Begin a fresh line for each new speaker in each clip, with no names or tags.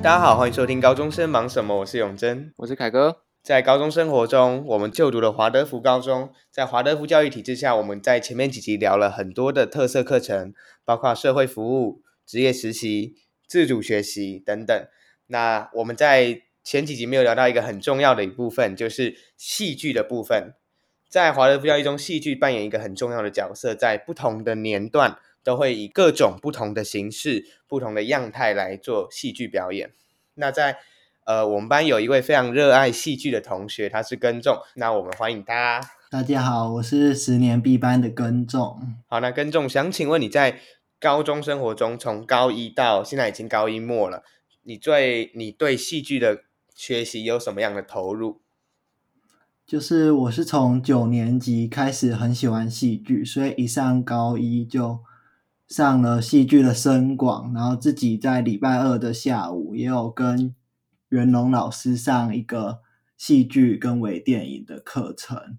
大家好，欢迎收听高中生忙什么？我是永真，
我是凯哥。
在高中生活中，我们就读了华德福高中。在华德福教育体制下，我们在前面几集聊了很多的特色课程，包括社会服务、职业实习、自主学习等等。那我们在前几集没有聊到一个很重要的一部分，就是戏剧的部分。在华德福教育中，戏剧扮演一个很重要的角色，在不同的年段。都会以各种不同的形式、不同的样态来做戏剧表演。那在呃，我们班有一位非常热爱戏剧的同学，他是耕仲。那我们欢迎他。
大家好，我是十年 B 班的耕仲。
好，那耕仲想请问你在高中生活中，从高一到现在已经高一末了，你对你对戏剧的学习有什么样的投入？
就是我是从九年级开始很喜欢戏剧，所以一上高一就。上了戏剧的声广，然后自己在礼拜二的下午也有跟袁龙老师上一个戏剧跟微电影的课程。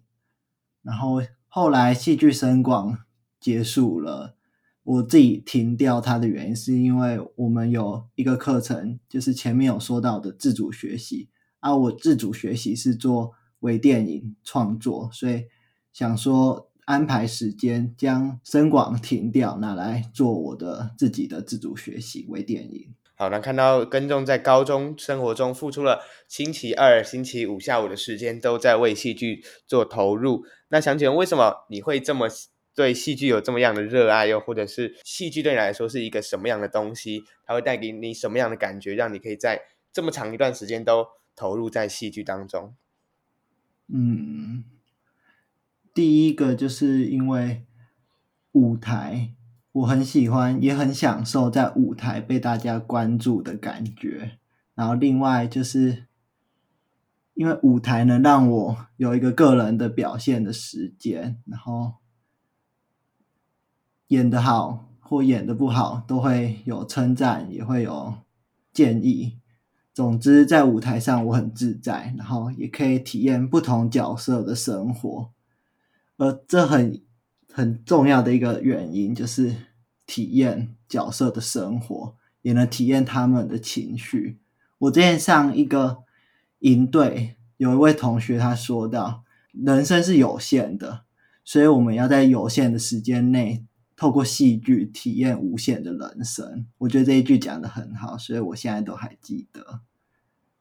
然后后来戏剧声广结束了，我自己停掉它的原因是因为我们有一个课程，就是前面有说到的自主学习，啊，我自主学习是做微电影创作，所以想说。安排时间将声广停掉，拿来做我的自己的自主学习微电影。
好，那看到耕仲在高中生活中付出了星期二、星期五下午的时间都在为戏剧做投入。那想请问，为什么你会这么对戏剧有这么样的热爱？又或者是戏剧对你来说是一个什么样的东西？它会带给你什么样的感觉，让你可以在这么长一段时间都投入在戏剧当中？
嗯。第一个就是因为舞台，我很喜欢，也很享受在舞台被大家关注的感觉。然后另外就是因为舞台能让我有一个个人的表现的时间，然后演得好或演得不好都会有称赞，也会有建议。总之，在舞台上我很自在，然后也可以体验不同角色的生活。而这很很重要的一个原因，就是体验角色的生活，也能体验他们的情绪。我之前上一个营队，有一位同学他说到，人生是有限的，所以我们要在有限的时间内，透过戏剧体验无限的人生。我觉得这一句讲得很好，所以我现在都还记得。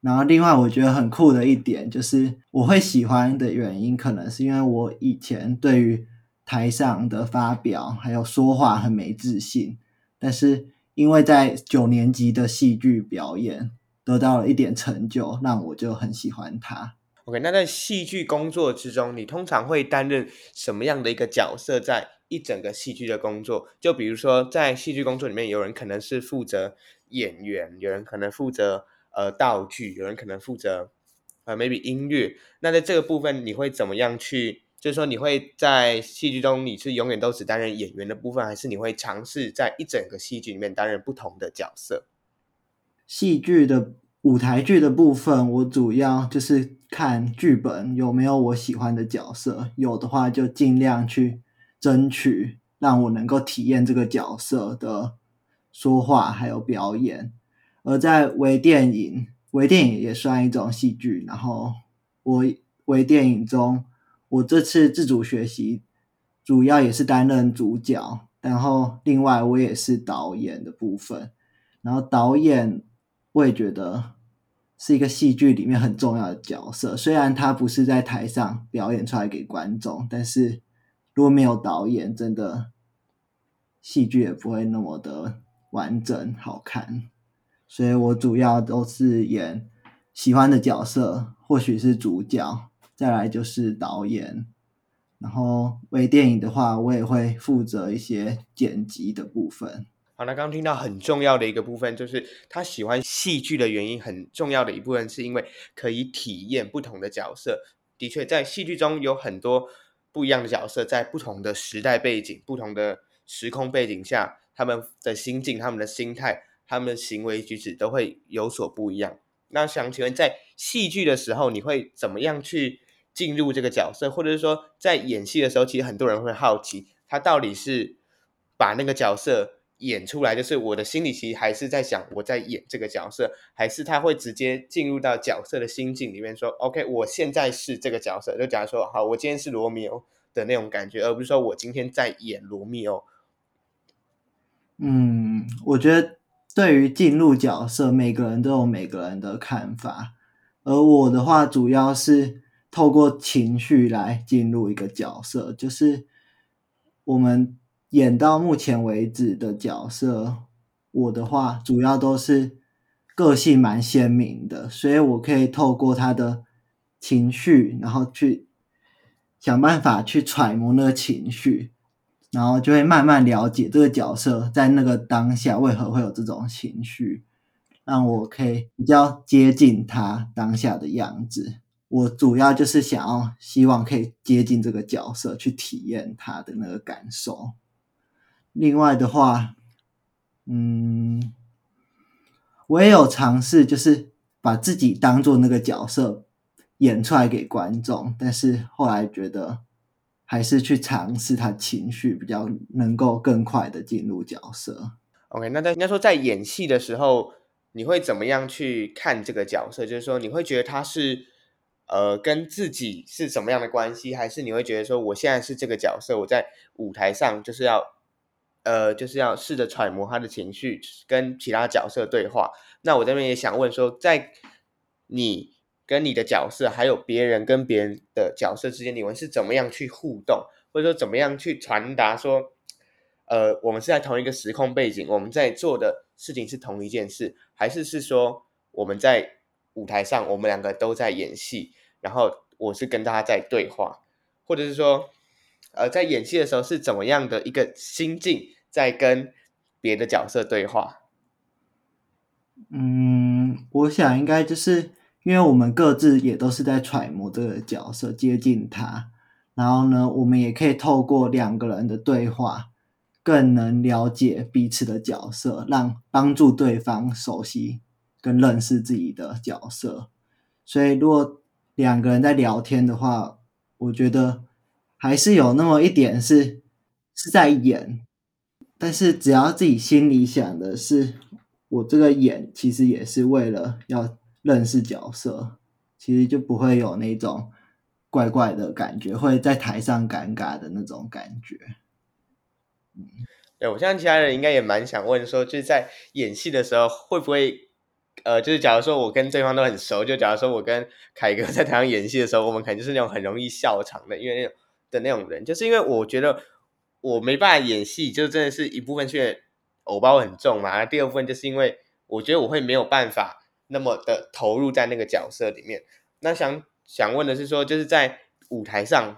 然后，另外我觉得很酷的一点就是，我会喜欢的原因，可能是因为我以前对于台上的发表还有说话很没自信，但是因为在九年级的戏剧表演得到了一点成就，让我就很喜欢它。
OK，那在戏剧工作之中，你通常会担任什么样的一个角色？在一整个戏剧的工作，就比如说在戏剧工作里面，有人可能是负责演员，有人可能负责。呃，道具有人可能负责，呃，maybe 音乐。那在这个部分，你会怎么样去？就是说，你会在戏剧中，你是永远都只担任演员的部分，还是你会尝试在一整个戏剧里面担任不同的角色？
戏剧的舞台剧的部分，我主要就是看剧本有没有我喜欢的角色，有的话就尽量去争取，让我能够体验这个角色的说话还有表演。而在微电影，微电影也算一种戏剧。然后我微电影中，我这次自主学习主要也是担任主角，然后另外我也是导演的部分。然后导演我也觉得是一个戏剧里面很重要的角色，虽然他不是在台上表演出来给观众，但是如果没有导演，真的戏剧也不会那么的完整好看。所以我主要都是演喜欢的角色，或许是主角，再来就是导演。然后微电影的话，我也会负责一些剪辑的部分。
好，那刚刚听到很重要的一个部分，就是他喜欢戏剧的原因，很重要的一部分是因为可以体验不同的角色。的确，在戏剧中有很多不一样的角色，在不同的时代背景、不同的时空背景下，他们的心境、他们的心态。他们的行为举止都会有所不一样。那想请问，在戏剧的时候，你会怎么样去进入这个角色？或者是说，在演戏的时候，其实很多人会好奇，他到底是把那个角色演出来，就是我的心里其实还是在想我在演这个角色，还是他会直接进入到角色的心境里面说，OK，我现在是这个角色，就假如说好，我今天是罗密欧的那种感觉，而不是说我今天在演罗密欧。
嗯，我觉得对于进入角色，每个人都有每个人的看法，而我的话主要是透过情绪来进入一个角色，就是我们。演到目前为止的角色，我的话主要都是个性蛮鲜明的，所以我可以透过他的情绪，然后去想办法去揣摩那个情绪，然后就会慢慢了解这个角色在那个当下为何会有这种情绪，让我可以比较接近他当下的样子。我主要就是想要希望可以接近这个角色，去体验他的那个感受。另外的话，嗯，我也有尝试，就是把自己当做那个角色演出来给观众，但是后来觉得还是去尝试他情绪，比较能够更快的进入角色。
OK，那在应该说在演戏的时候，你会怎么样去看这个角色？就是说，你会觉得他是呃跟自己是什么样的关系，还是你会觉得说，我现在是这个角色，我在舞台上就是要。呃，就是要试着揣摩他的情绪，跟其他角色对话。那我这边也想问说，在你跟你的角色，还有别人跟别人的角色之间，你们是怎么样去互动，或者说怎么样去传达说，呃，我们是在同一个时空背景，我们在做的事情是同一件事，还是是说我们在舞台上，我们两个都在演戏，然后我是跟大家在对话，或者是说，呃，在演戏的时候是怎么样的一个心境？在跟别的角色对话。
嗯，我想应该就是因为我们各自也都是在揣摩这个角色，接近他，然后呢，我们也可以透过两个人的对话，更能了解彼此的角色，让帮助对方熟悉跟认识自己的角色。所以，如果两个人在聊天的话，我觉得还是有那么一点是是在演。但是只要自己心里想的是，我这个演其实也是为了要认识角色，其实就不会有那种怪怪的感觉，会在台上尴尬的那种感觉。
嗯，对，我相信其他人应该也蛮想问说，就是在演戏的时候会不会，呃，就是假如说我跟对方都很熟，就假如说我跟凯哥在台上演戏的时候，我们可能就是那种很容易笑场的，因为那种的那种人，就是因为我觉得。我没办法演戏，就真的是一部分是偶包很重嘛。第二部分就是因为我觉得我会没有办法那么的投入在那个角色里面。那想想问的是说，就是在舞台上，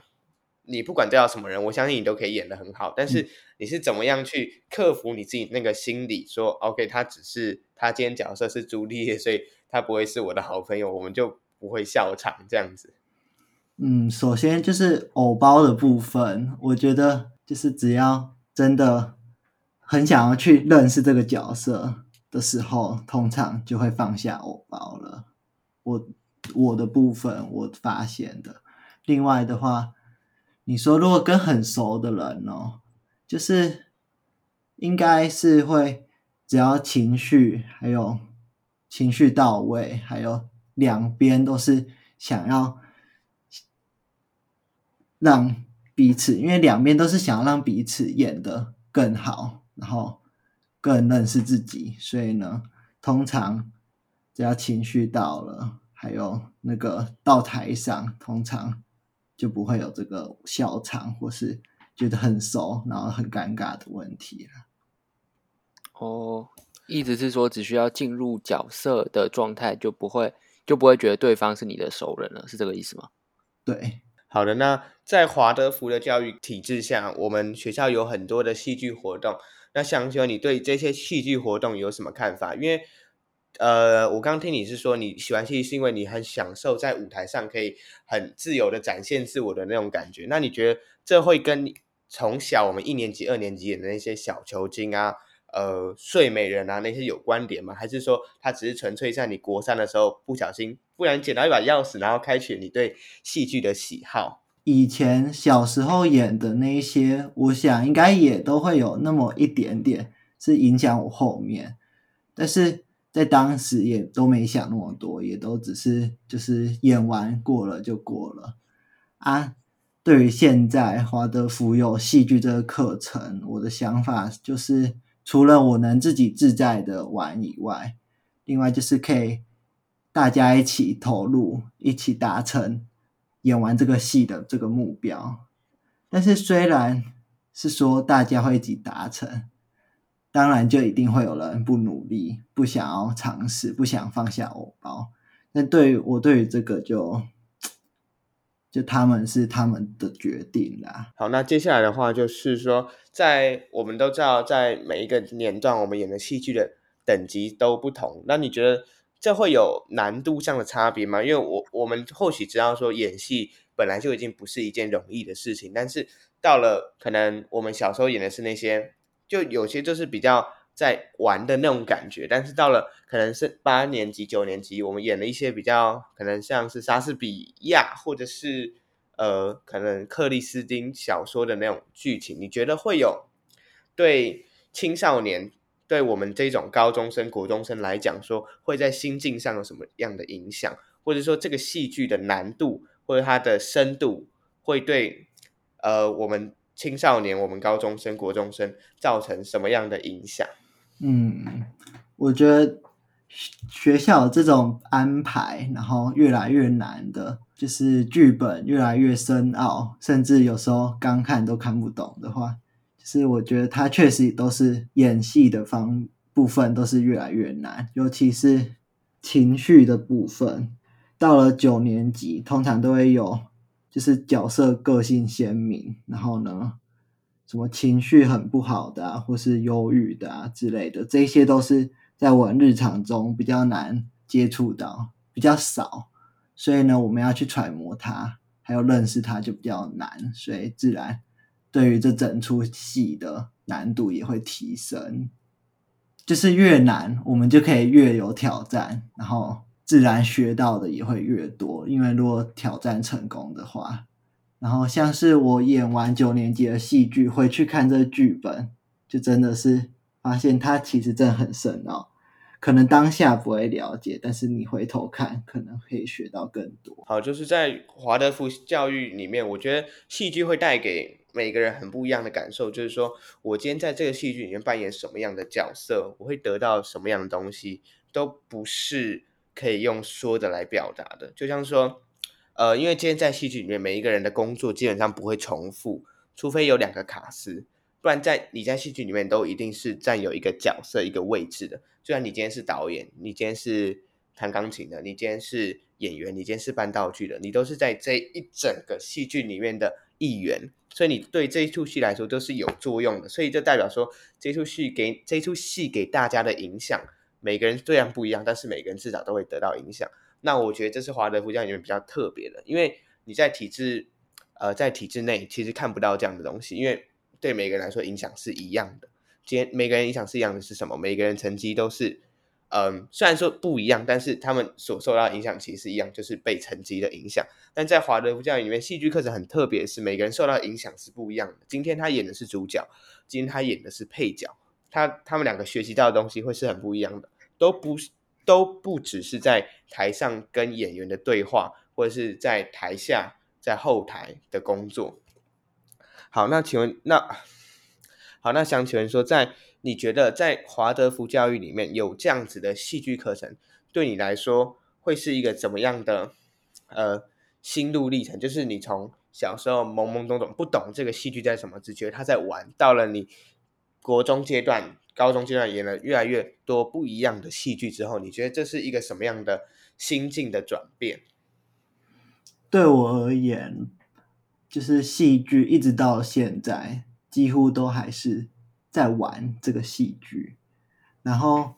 你不管对到什么人，我相信你都可以演得很好。但是你是怎么样去克服你自己那个心理，说 OK，他只是他今天角色是朱丽叶，所以他不会是我的好朋友，我们就不会笑场这样子。
嗯，首先就是偶包的部分，我觉得。就是只要真的很想要去认识这个角色的时候，通常就会放下我包了。我我的部分我发现的。另外的话，你说如果跟很熟的人哦，就是应该是会，只要情绪还有情绪到位，还有两边都是想要让。彼此，因为两边都是想要让彼此演得更好，然后更认识自己，所以呢，通常只要情绪到了，还有那个到台上，通常就不会有这个笑场或是觉得很熟，然后很尴尬的问题了。
哦，意思是说，只需要进入角色的状态，就不会就不会觉得对方是你的熟人了，是这个意思吗？
对。
好的，那在华德福的教育体制下，我们学校有很多的戏剧活动。那想请问你对这些戏剧活动有什么看法？因为，呃，我刚听你是说你喜欢戏剧是因为你很享受在舞台上可以很自由的展现自我的那种感觉。那你觉得这会跟从小我们一年级、二年级演的那些小球精啊？呃，睡美人啊，那些有关联吗？还是说它只是纯粹在你国三的时候不小心，不然捡到一把钥匙，然后开启你对戏剧的喜好？
以前小时候演的那一些，我想应该也都会有那么一点点是影响我后面，但是在当时也都没想那么多，也都只是就是演完过了就过了啊。对于现在华德福有戏剧这个课程，我的想法就是，除了我能自己自在的玩以外，另外就是可以大家一起投入，一起达成演完这个戏的这个目标。但是虽然是说大家会一起达成，当然就一定会有人不努力，不想要尝试，不想放下偶包。但对于我对于这个就。就他们是他们的决定啦。
好，那接下来的话就是说，在我们都知道，在每一个年段，我们演的戏剧的等级都不同。那你觉得这会有难度上的差别吗？因为我我们或许知道说，演戏本来就已经不是一件容易的事情，但是到了可能我们小时候演的是那些，就有些就是比较。在玩的那种感觉，但是到了可能是八年级、九年级，我们演了一些比较可能像是莎士比亚或者是呃可能克里斯汀小说的那种剧情，你觉得会有对青少年、对我们这种高中生、国中生来讲说，会在心境上有什么样的影响，或者说这个戏剧的难度或者它的深度会对呃我们青少年、我们高中生、国中生造成什么样的影响？
嗯，我觉得学校这种安排，然后越来越难的，就是剧本越来越深奥，甚至有时候刚看都看不懂的话，是我觉得他确实都是演戏的方部分都是越来越难，尤其是情绪的部分。到了九年级，通常都会有，就是角色个性鲜明，然后呢，什么情绪很不好的啊，或是忧郁的啊之类的，这些都是在我日常中比较难接触到，比较少，所以呢，我们要去揣摩他，还有认识他就比较难，所以自然对于这整出戏的难度也会提升。就是越难，我们就可以越有挑战，然后自然学到的也会越多，因为如果挑战成功的话。然后像是我演完九年级的戏剧，回去看这剧本，就真的是发现它其实真的很深奥。可能当下不会了解，但是你回头看，可能可以学到更多。
好，就是在华德福教育里面，我觉得戏剧会带给每个人很不一样的感受。就是说我今天在这个戏剧里面扮演什么样的角色，我会得到什么样的东西，都不是可以用说的来表达的。就像说。呃，因为今天在戏剧里面，每一个人的工作基本上不会重复，除非有两个卡司，不然在你在戏剧里面都一定是占有一个角色、一个位置的。就像你今天是导演，你今天是弹钢琴的，你今天是演员，你今天是搬道具的，你都是在这一整个戏剧里面的一员，所以你对这一出戏来说都是有作用的。所以就代表说，这出戏给这出戏给大家的影响，每个人虽然不一样，但是每个人至少都会得到影响。那我觉得这是华德福教育里面比较特别的，因为你在体制，呃，在体制内其实看不到这样的东西，因为对每个人来说影响是一样的。今天每个人影响是一样的是什么？每个人成绩都是，嗯、虽然说不一样，但是他们所受到的影响其实是一样，就是被成绩的影响。但在华德福教育里面，戏剧课程很特别，是每个人受到的影响是不一样的。今天他演的是主角，今天他演的是配角，他他们两个学习到的东西会是很不一样的，都不。都不只是在台上跟演员的对话，或者是在台下在后台的工作。好，那请问，那好，那想请问说，在你觉得在华德福教育里面有这样子的戏剧课程，对你来说会是一个怎么样的呃心路历程？就是你从小时候懵懵懂懂不懂这个戏剧在什么，只觉得他在玩，到了你国中阶段。高中阶段演了越来越多不一样的戏剧之后，你觉得这是一个什么样的心境的转变？
对我而言，就是戏剧一直到现在，几乎都还是在玩这个戏剧。然后，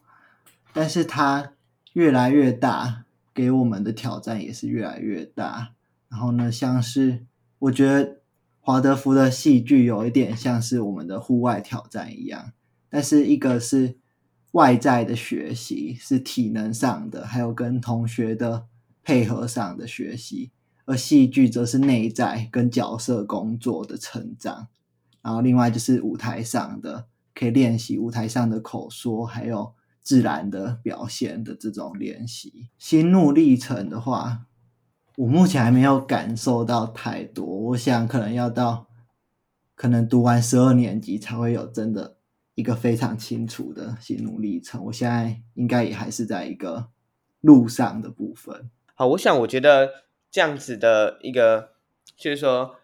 但是它越来越大，给我们的挑战也是越来越大。然后呢，像是我觉得华德福的戏剧有一点像是我们的户外挑战一样。但是一个是外在的学习，是体能上的，还有跟同学的配合上的学习；而戏剧则是内在跟角色工作的成长。然后另外就是舞台上的可以练习舞台上的口说，还有自然的表现的这种练习。心路历程的话，我目前还没有感受到太多，我想可能要到可能读完十二年级才会有真的一个非常清楚的心路历程。我现在应该也还是在一个路上的部分。
好，我想我觉得这样子的一个，就是说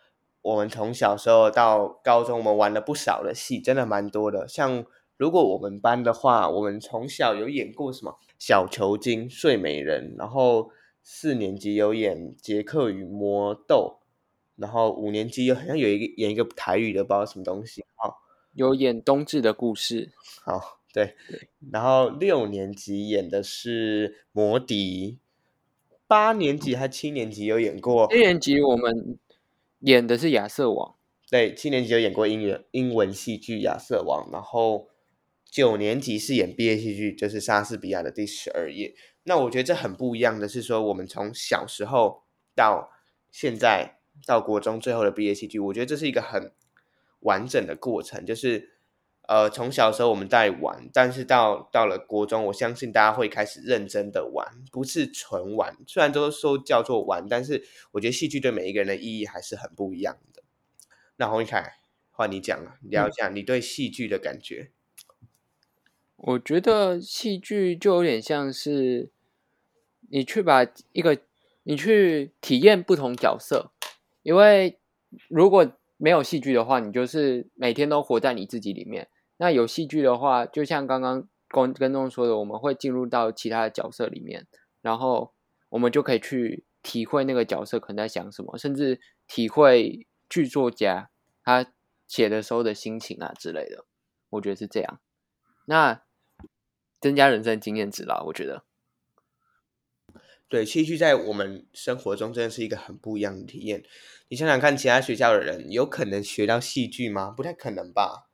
我们从小时候到高中，我们玩了不少的戏，真的蛮多的。像如果我们班的话，我们从小有演过什么《小球精》《睡美人》，然后。四年级有演《杰克与魔豆》，然后五年级有好像有一个演一个台语的，不知道什么东西。好，
有演冬至的故事。
好，对。然后六年级演的是《魔笛》，八年级还七年级有演过。
七年级我们演的是《亚瑟王》。
对，七年级有演过英语英文戏剧《亚瑟王》，然后九年级是演毕业戏剧，就是莎士比亚的第十二页。那我觉得这很不一样的是说，我们从小时候到现在到国中最后的毕业戏剧，我觉得这是一个很完整的过程。就是呃，从小时候我们在玩，但是到到了国中，我相信大家会开始认真的玩，不是纯玩。虽然都说叫做玩，但是我觉得戏剧对每一个人的意义还是很不一样的。那洪一凯，换你讲了，聊一下你对戏剧的感觉。
我觉得戏剧就有点像是。你去把一个，你去体验不同角色，因为如果没有戏剧的话，你就是每天都活在你自己里面。那有戏剧的话，就像刚刚跟跟众说的，我们会进入到其他的角色里面，然后我们就可以去体会那个角色可能在想什么，甚至体会剧作家他写的时候的心情啊之类的。我觉得是这样，那增加人生经验值啦，我觉得。
对，戏剧在我们生活中真的是一个很不一样的体验。你想想看，其他学校的人有可能学到戏剧吗？不太可能吧。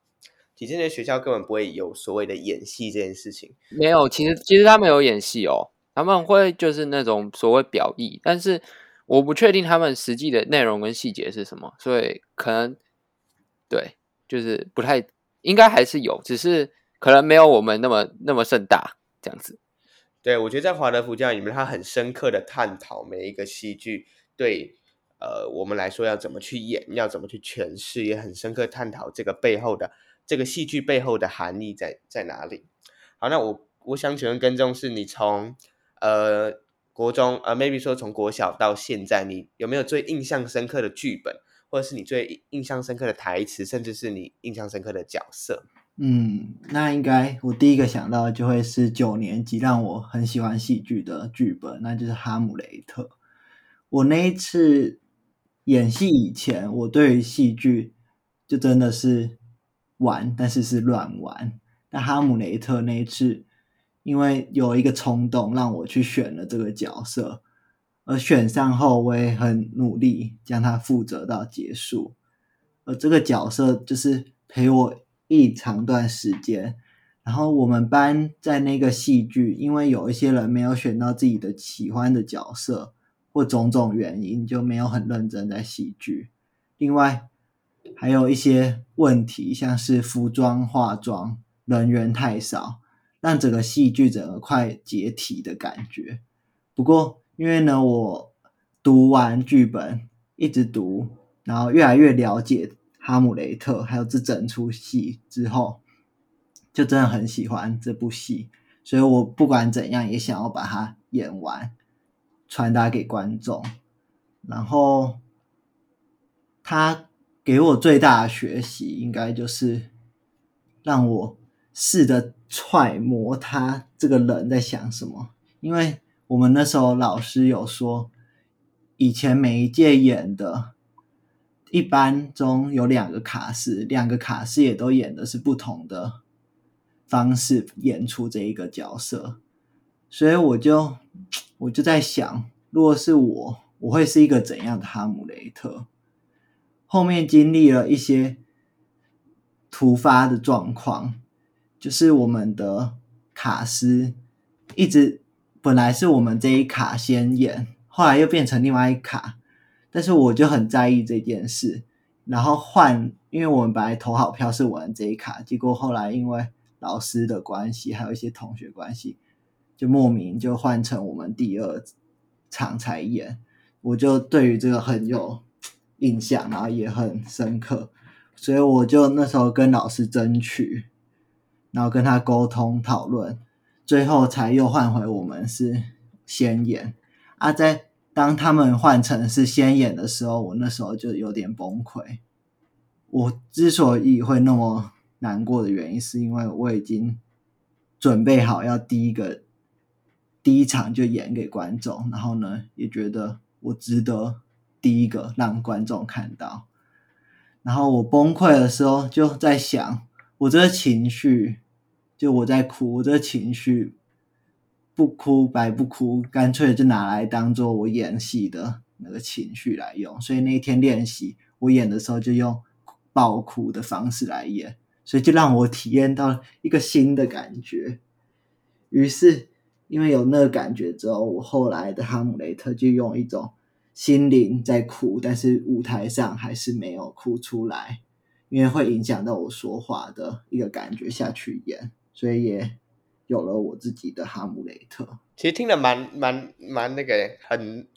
其实那些学校根本不会有所谓的演戏这件事情。
没有，其实其实他们有演戏哦，他们会就是那种所谓表意，但是我不确定他们实际的内容跟细节是什么，所以可能对，就是不太应该还是有，只是可能没有我们那么那么盛大这样子。
对，我觉得在华德福教育里面，他很深刻的探讨每一个戏剧对呃我们来说要怎么去演，要怎么去诠释，也很深刻探讨这个背后的这个戏剧背后的含义在在哪里。好，那我我想请问跟踪是，你从呃国中呃 maybe 说从国小到现在，你有没有最印象深刻的剧本，或者是你最印象深刻的台词，甚至是你印象深刻的角色？
嗯，那应该我第一个想到就会是九年级让我很喜欢戏剧的剧本，那就是《哈姆雷特》。我那一次演戏以前，我对于戏剧就真的是玩，但是是乱玩。但《哈姆雷特》那一次，因为有一个冲动让我去选了这个角色，而选上后，我也很努力将它负责到结束。而这个角色就是陪我。一长段时间，然后我们班在那个戏剧，因为有一些人没有选到自己的喜欢的角色，或种种原因，就没有很认真在戏剧。另外，还有一些问题，像是服装、化妆人员太少，让整个戏剧整个快解体的感觉。不过，因为呢，我读完剧本，一直读，然后越来越了解。哈姆雷特，还有这整出戏之后，就真的很喜欢这部戏，所以我不管怎样也想要把它演完，传达给观众。然后，他给我最大的学习，应该就是让我试着揣摩他这个人在想什么，因为我们那时候老师有说，以前每一届演的。一般中有两个卡司，两个卡司也都演的是不同的方式演出这一个角色，所以我就我就在想，如果是我，我会是一个怎样的哈姆雷特？后面经历了一些突发的状况，就是我们的卡司一直本来是我们这一卡先演，后来又变成另外一卡。但是我就很在意这件事，然后换，因为我们本来投好票是玩这一卡，结果后来因为老师的关系，还有一些同学关系，就莫名就换成我们第二场才演。我就对于这个很有印象，然后也很深刻，所以我就那时候跟老师争取，然后跟他沟通讨论，最后才又换回我们是先演。啊，在当他们换成是先演的时候，我那时候就有点崩溃。我之所以会那么难过的原因，是因为我已经准备好要第一个第一场就演给观众，然后呢，也觉得。我值得第一个让观众看到，然后我崩溃的时候就在想，我这个情绪，就我在哭，我这个情绪不哭白不哭，干脆就拿来当做我演戏的那个情绪来用。所以那一天练习，我演的时候就用爆哭的方式来演，所以就让我体验到一个新的感觉。于是。因为有那个感觉之后，我后来的哈姆雷特就用一种心灵在哭，但是舞台上还是没有哭出来，因为会影响到我说话的一个感觉下去演，所以也有了我自己的哈姆雷特。
其实听得蛮蛮蛮那个很，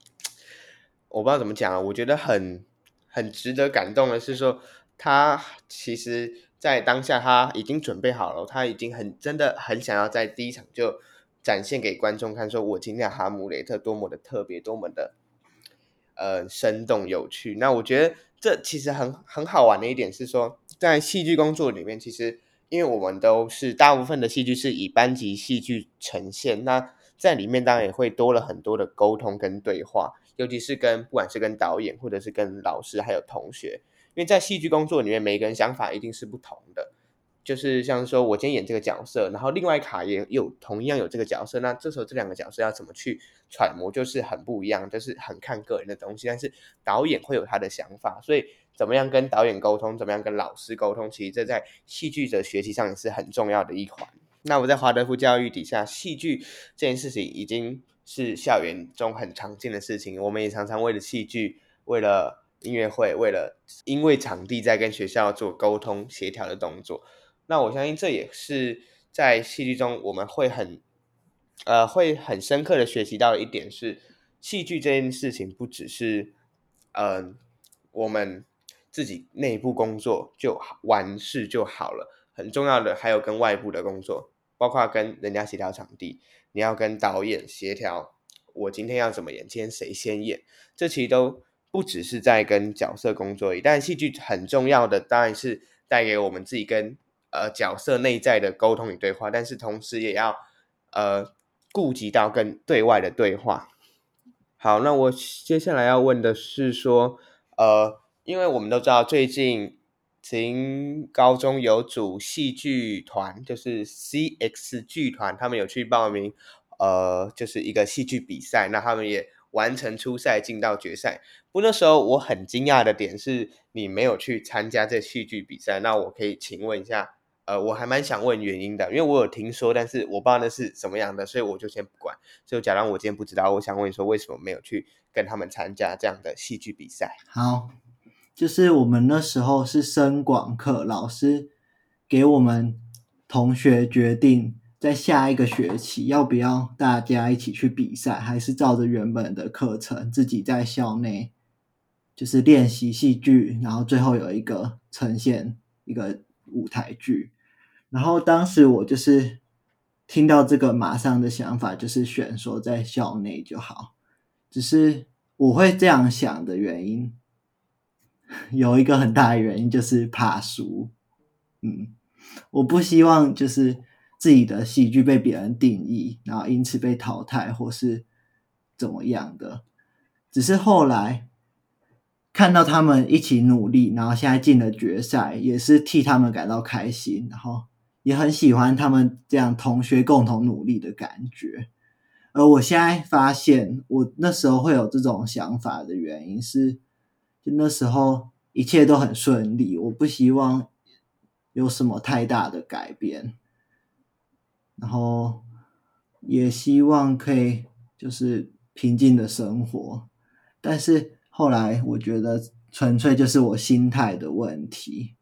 我不知道怎么讲啊，我觉得很很值得感动的是说，他其实在当下他已经准备好了，他已经很真的很想要在第一场就。展现给观众看，说我今天哈姆雷特多么的特别，多么的呃生动有趣。那我觉得这其实很很好玩的一点是说，在戏剧工作里面，其实因为我们都是大部分的戏剧是以班级戏剧呈现，那在里面当然也会多了很多的沟通跟对话，尤其是跟不管是跟导演或者是跟老师还有同学，因为在戏剧工作里面，每个人想法一定是不同的。就是像说，我今天演这个角色，然后另外一卡也有同样有这个角色，那这时候这两个角色要怎么去揣摩，就是很不一样，就是很看个人的东西。但是导演会有他的想法，所以怎么样跟导演沟通，怎么样跟老师沟通，其实这在戏剧的学习上也是很重要的一环。那我在华德福教育底下，戏剧这件事情已经是校园中很常见的事情，我们也常常为了戏剧，为了音乐会，为了因为场地在跟学校做沟通协调的动作。那我相信这也是在戏剧中我们会很，呃，会很深刻的学习到的一点是，戏剧这件事情不只是，嗯、我们自己内部工作就完事就好了，很重要的还有跟外部的工作，包括跟人家协调场地，你要跟导演协调，我今天要怎么演，今天谁先演，这其实都不只是在跟角色工作而已，但戏剧很重要的当然是带给我们自己跟。呃，角色内在的沟通与对话，但是同时也要呃顾及到跟对外的对话。好，那我接下来要问的是说，呃，因为我们都知道最近慈英高中有组戏剧团，就是 CX 剧团，他们有去报名，呃，就是一个戏剧比赛，那他们也完成初赛，进到决赛。不那时候我很惊讶的点是，你没有去参加这戏剧比赛，那我可以请问一下。呃，我还蛮想问原因的，因为我有听说，但是我不知道那是什么样的，所以我就先不管。就假如我今天不知道，我想问你说，为什么没有去跟他们参加这样的戏剧比赛？
好，就是我们那时候是升广课，老师给我们同学决定，在下一个学期要不要大家一起去比赛，还是照着原本的课程自己在校内就是练习戏剧，然后最后有一个呈现一个舞台剧。然后当时我就是听到这个，马上的想法就是选说在校内就好。只是我会这样想的原因，有一个很大的原因就是怕输。嗯，我不希望就是自己的戏剧被别人定义，然后因此被淘汰或是怎么样的。只是后来。看到他们一起努力，然后现在进了决赛，也是替他们感到开心，然后也很喜欢他们这样同学共同努力的感觉。而我现在发现，我那时候会有这种想法的原因是，就那时候一切都很顺利，我不希望有什么太大的改变，然后也希望可以就是平静的生活，但是。后来我觉得，纯粹就是我心态的问题。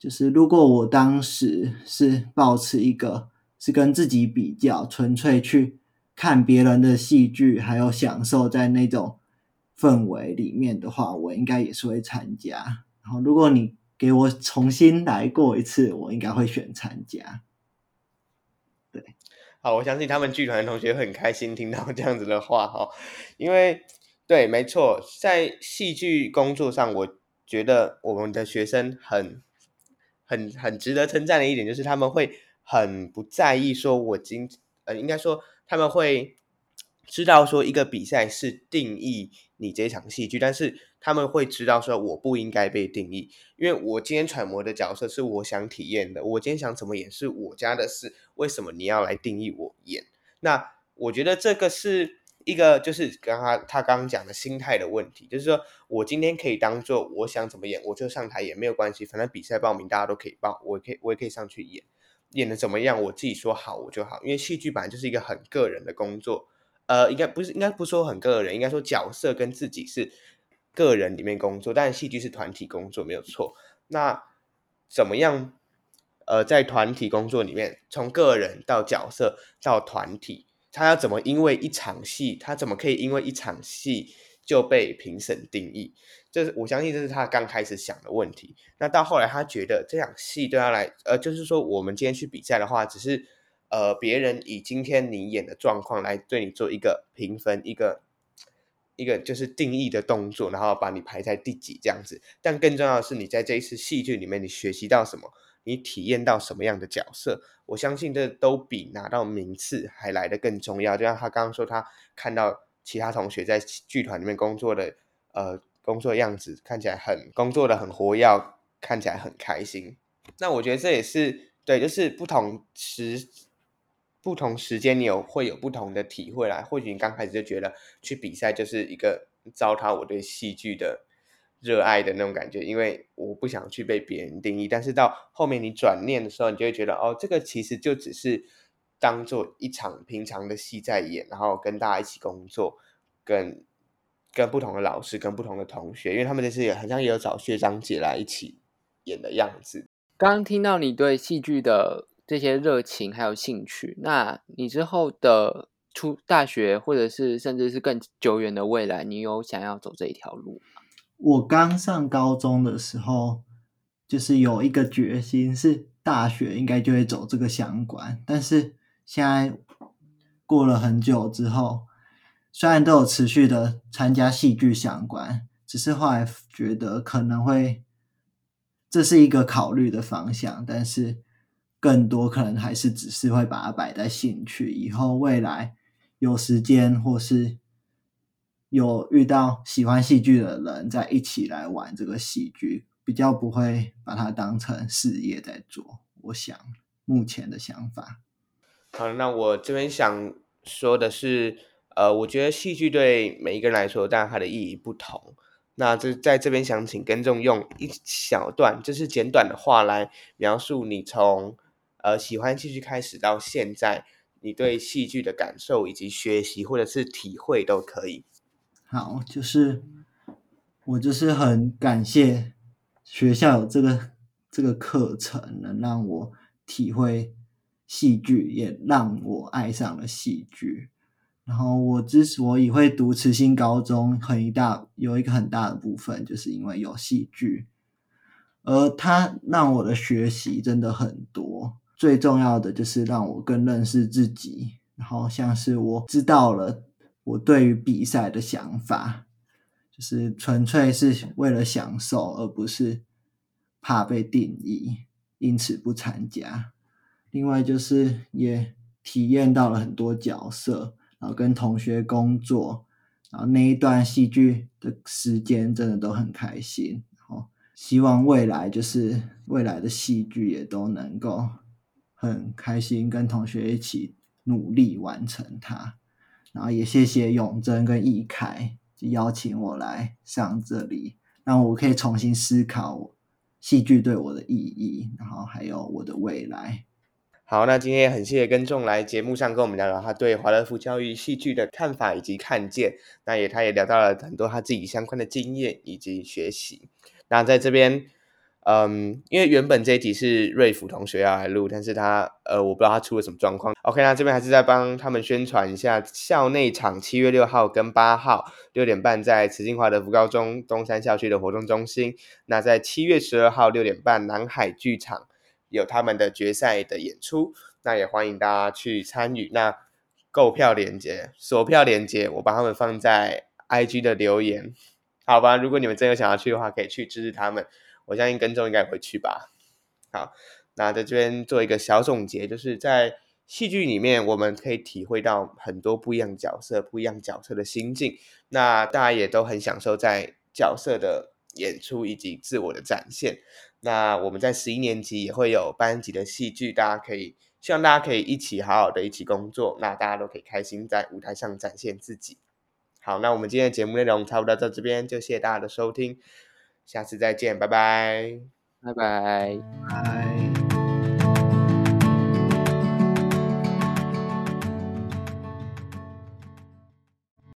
就是如果我当时是抱持一个是跟自己比较，纯粹去看别人的戏剧，还有享受在那种氛围里面的话，我应该也是会参加。然后如果你给我重新来过一次，我应该会选参加。对，
好，我相信他们剧团的同学很开心听到这样子的话哈，因为对，没错，在戏剧工作上，我觉得我们的学生很。很很值得称赞的一点就是他们会很不在意说，我今呃应该说他们会知道说一个比赛是定义你这场戏剧，但是他们会知道说我不应该被定义，因为我今天揣摩的角色是我想体验的，我今天想怎么演是我家的事，为什么你要来定义我演？那我觉得这个是。一个就是刚刚他刚刚讲的心态的问题，就是说我今天可以当做我想怎么演，我就上台演没有关系，反正比赛报名大家都可以报，我可以我也可以上去演，演的怎么样我自己说好我就好，因为戏剧本来就是一个很个人的工作，呃，应该不是应该不说很个人，应该说角色跟自己是个人里面工作，但是戏剧是团体工作没有错。那怎么样？呃，在团体工作里面，从个人到角色到团体。他要怎么因为一场戏，他怎么可以因为一场戏就被评审定义？这是我相信这是他刚开始想的问题。那到后来他觉得这场戏对他来，呃，就是说我们今天去比赛的话，只是呃别人以今天你演的状况来对你做一个评分，一个一个就是定义的动作，然后把你排在第几这样子。但更重要的是，你在这一次戏剧里面，你学习到什么？你体验到什么样的角色？我相信这都比拿到名次还来得更重要。就像他刚刚说，他看到其他同学在剧团里面工作的，呃，工作样子看起来很工作的很活跃，看起来很开心。那我觉得这也是对，就是不同时不同时间你有会有不同的体会啦。或许你刚开始就觉得去比赛就是一个糟蹋我对戏剧的。热爱的那种感觉，因为我不想去被别人定义。但是到后面你转念的时候，你就会觉得，哦，这个其实就只是当做一场平常的戏在演，然后跟大家一起工作，跟跟不同的老师，跟不同的同学，因为他们这次也好像也有找学长姐来一起演的样子。
刚刚听到你对戏剧的这些热情还有兴趣，那你之后的出大学，或者是甚至是更久远的未来，你有想要走这一条路吗？
我刚上高中的时候，就是有一个决心，是大学应该就会走这个相关。但是现在过了很久之后，虽然都有持续的参加戏剧相关，只是后来觉得可能会这是一个考虑的方向，但是更多可能还是只是会把它摆在兴趣，以后未来有时间或是。有遇到喜欢戏剧的人，在一起来玩这个戏剧，比较不会把它当成事业在做。我想目前的想法。
好，那我这边想说的是，呃，我觉得戏剧对每一个人来说，当然它的意义不同。那这在这边想请观众用一小段，就是简短的话来描述你从呃喜欢戏剧开始到现在，你对戏剧的感受以及学习或者是体会都可以。
好，就是我就是很感谢学校有这个这个课程，能让我体会戏剧，也让我爱上了戏剧。然后我之所以会读慈心高中，很一大有一个很大的部分，就是因为有戏剧，而它让我的学习真的很多。最重要的就是让我更认识自己，然后像是我知道了。我对于比赛的想法，就是纯粹是为了享受，而不是怕被定义，因此不参加。另外就是也体验到了很多角色，然后跟同学工作，然后那一段戏剧的时间真的都很开心。然后希望未来就是未来的戏剧也都能够很开心，跟同学一起努力完成它。然后也谢谢永贞跟易凯，就邀请我来上这里，让我可以重新思考戏剧对我的意义，然后还有我的未来。
好，那今天也很谢谢跟众来节目上跟我们聊聊他对华德福教育戏剧的看法以及看见。那也他也聊到了很多他自己相关的经验以及学习。那在这边，嗯，因为原本这一集是瑞福同学要来录，但是他呃，我不知道他出了什么状况。OK，那这边还是在帮他们宣传一下校内场，七月六号跟八号六点半在慈济华德福高中东山校区的活动中心。那在七月十二号六点半南海剧场。有他们的决赛的演出，那也欢迎大家去参与。那购票链接、索票链接，我把他们放在 IG 的留言，好吧？如果你们真有想要去的话，可以去支持他们。我相信跟踪应该也会去吧。好，那在这边做一个小总结，就是在戏剧里面，我们可以体会到很多不一样角色、不一样角色的心境。那大家也都很享受在角色的演出以及自我的展现。那我们在十一年级也会有班级的戏剧，大家可以希望大家可以一起好好的一起工作，那大家都可以开心在舞台上展现自己。好，那我们今天的节目内容差不多到这边，就谢谢大家的收听，下次再见，拜拜，
拜拜，
拜。